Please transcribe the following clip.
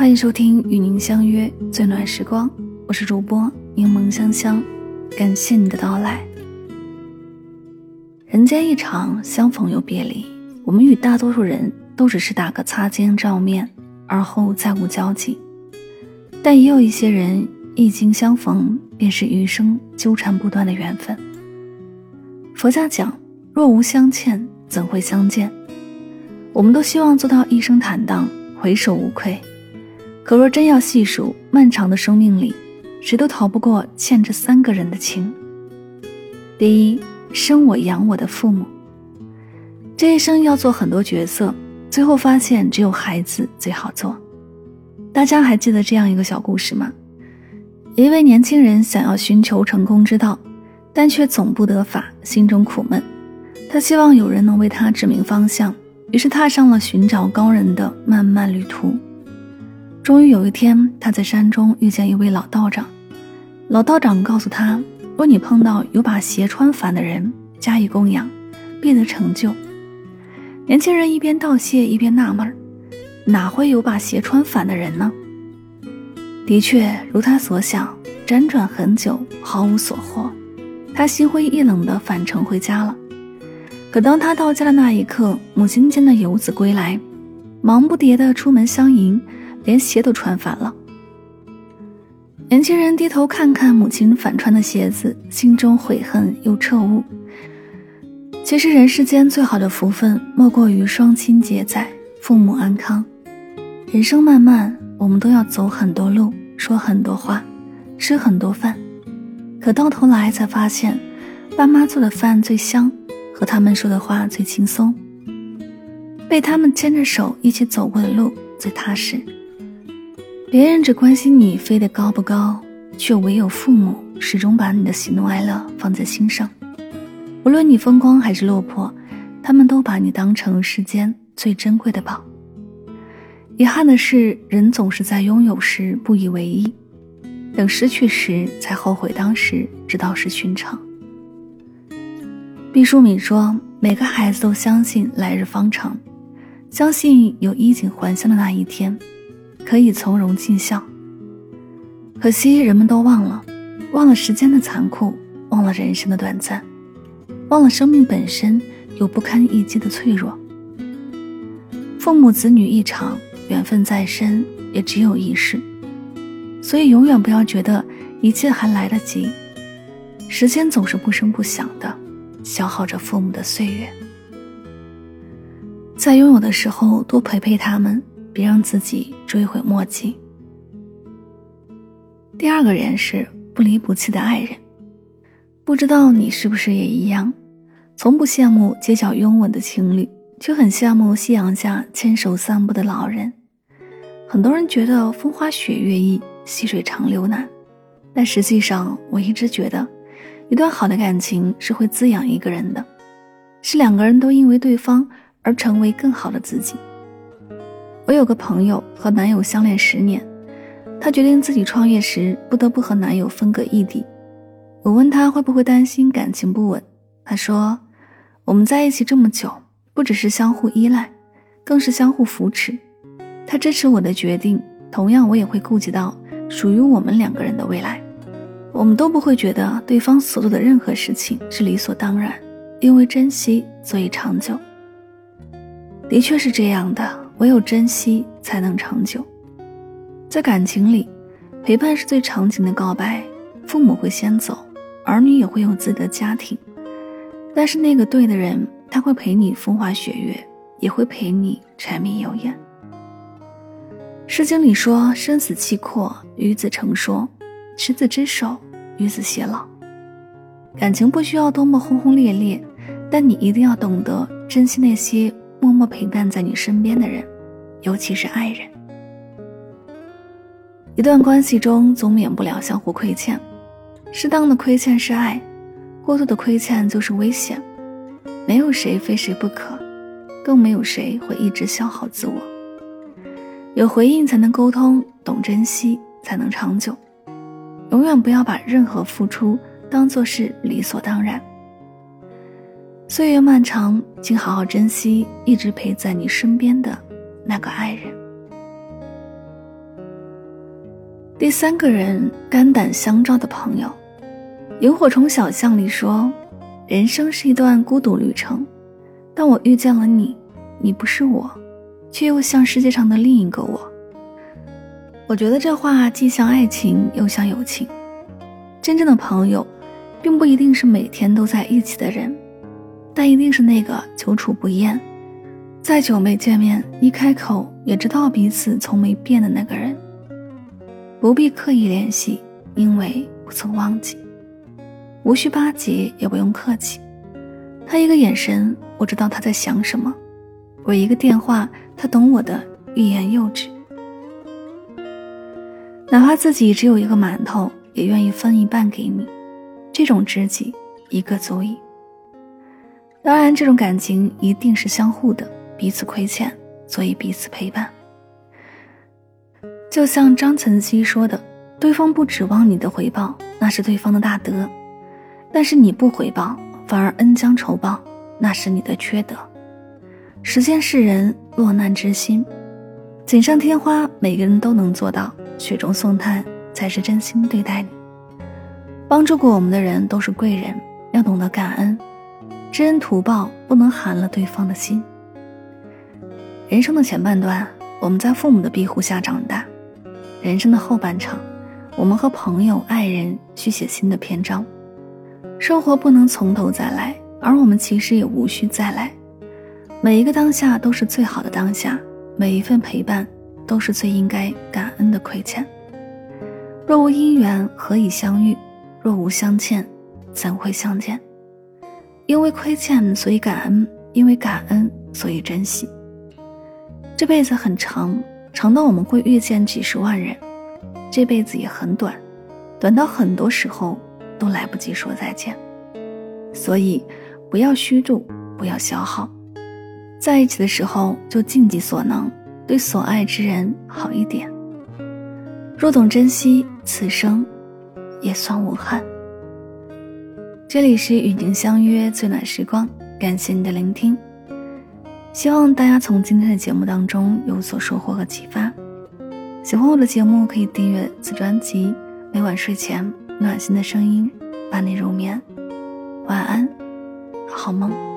欢迎收听与您相约最暖时光，我是主播柠檬香香，感谢你的到来。人间一场，相逢又别离，我们与大多数人都只是打个擦肩照面，而后再无交集。但也有一些人，一经相逢，便是余生纠缠不断的缘分。佛家讲，若无相欠，怎会相见？我们都希望做到一生坦荡，回首无愧。可若真要细数漫长的生命里，谁都逃不过欠这三个人的情。第一，生我养我的父母。这一生要做很多角色，最后发现只有孩子最好做。大家还记得这样一个小故事吗？一位年轻人想要寻求成功之道，但却总不得法，心中苦闷。他希望有人能为他指明方向，于是踏上了寻找高人的漫漫旅途。终于有一天，他在山中遇见一位老道长。老道长告诉他：“若你碰到有把鞋穿反的人，加以供养，必得成就。”年轻人一边道谢一边纳闷：“哪会有把鞋穿反的人呢？”的确，如他所想，辗转很久，毫无所获。他心灰意冷地返程回家了。可当他到家的那一刻，母亲见到游子归来，忙不迭地出门相迎。连鞋都穿反了。年轻人低头看看母亲反穿的鞋子，心中悔恨又彻悟。其实人世间最好的福分，莫过于双亲皆在，父母安康。人生漫漫，我们都要走很多路，说很多话，吃很多饭，可到头来才发现，爸妈做的饭最香，和他们说的话最轻松，被他们牵着手一起走过的路最踏实。别人只关心你飞得高不高，却唯有父母始终把你的喜怒哀乐放在心上。无论你风光还是落魄，他们都把你当成世间最珍贵的宝。遗憾的是，人总是在拥有时不以为意，等失去时才后悔当时知道是寻常。毕淑敏说：“每个孩子都相信来日方长，相信有衣锦还乡的那一天。”可以从容尽孝。可惜人们都忘了，忘了时间的残酷，忘了人生的短暂，忘了生命本身有不堪一击的脆弱。父母子女一场，缘分再深也只有一世。所以永远不要觉得一切还来得及，时间总是不声不响的消耗着父母的岁月。在拥有的时候，多陪陪他们。别让自己追悔莫及。第二个人是不离不弃的爱人，不知道你是不是也一样，从不羡慕街角拥吻的情侣，却很羡慕夕阳下牵手散步的老人。很多人觉得风花雪月易，细水长流难，但实际上，我一直觉得，一段好的感情是会滋养一个人的，是两个人都因为对方而成为更好的自己。我有个朋友和男友相恋十年，她决定自己创业时不得不和男友分隔异地。我问她会不会担心感情不稳，她说：“我们在一起这么久，不只是相互依赖，更是相互扶持。他支持我的决定，同样我也会顾及到属于我们两个人的未来。我们都不会觉得对方所做的任何事情是理所当然，因为珍惜所以长久。的确是这样的。”唯有珍惜才能长久，在感情里，陪伴是最长情的告白。父母会先走，儿女也会有自己的家庭，但是那个对的人，他会陪你风花雪月，也会陪你柴米油盐。《诗经》里说：“生死契阔，与子成说；执子之手，与子偕老。”感情不需要多么轰轰烈烈，但你一定要懂得珍惜那些。默默陪伴在你身边的人，尤其是爱人。一段关系中总免不了相互亏欠，适当的亏欠是爱，过度的亏欠就是危险。没有谁非谁不可，更没有谁会一直消耗自我。有回应才能沟通，懂珍惜才能长久。永远不要把任何付出当做是理所当然。岁月漫长，请好好珍惜一直陪在你身边的那个爱人。第三个人，肝胆相照的朋友。萤火虫小巷里说，人生是一段孤独旅程。当我遇见了你，你不是我，却又像世界上的另一个我。我觉得这话既像爱情，又像友情。真正的朋友，并不一定是每天都在一起的人，但一定是那个久处不厌，再久没见面，一开口也知道彼此从没变的那个人。不必刻意联系，因为不曾忘记；无需巴结，也不用客气。他一个眼神，我知道他在想什么；我一个电话，他懂我的欲言又止。哪怕自己只有一个馒头，也愿意分一半给你。这种知己，一个足矣。当然，这种感情一定是相互的，彼此亏欠，所以彼此陪伴。就像张岑曦说的：“对方不指望你的回报，那是对方的大德；但是你不回报，反而恩将仇报，那是你的缺德。”时间是人，落难之心，锦上添花，每个人都能做到；雪中送炭，才是真心对待你。帮助过我们的人都是贵人，要懂得感恩。知恩图报，不能寒了对方的心。人生的前半段，我们在父母的庇护下长大。人生的后半场，我们和朋友、爱人续写新的篇章。生活不能从头再来，而我们其实也无需再来。每一个当下都是最好的当下，每一份陪伴都是最应该感恩的亏欠。若无因缘，何以相遇？若无相欠，怎会相见？因为亏欠，所以感恩；因为感恩，所以珍惜。这辈子很长。长到我们会遇见几十万人，这辈子也很短，短到很多时候都来不及说再见。所以，不要虚度，不要消耗，在一起的时候就尽己所能，对所爱之人好一点。若懂珍惜，此生也算无憾。这里是与您相约最暖时光，感谢你的聆听。希望大家从今天的节目当中有所收获和启发。喜欢我的节目，可以订阅此专辑。每晚睡前，暖心的声音伴你入眠。晚安，好梦。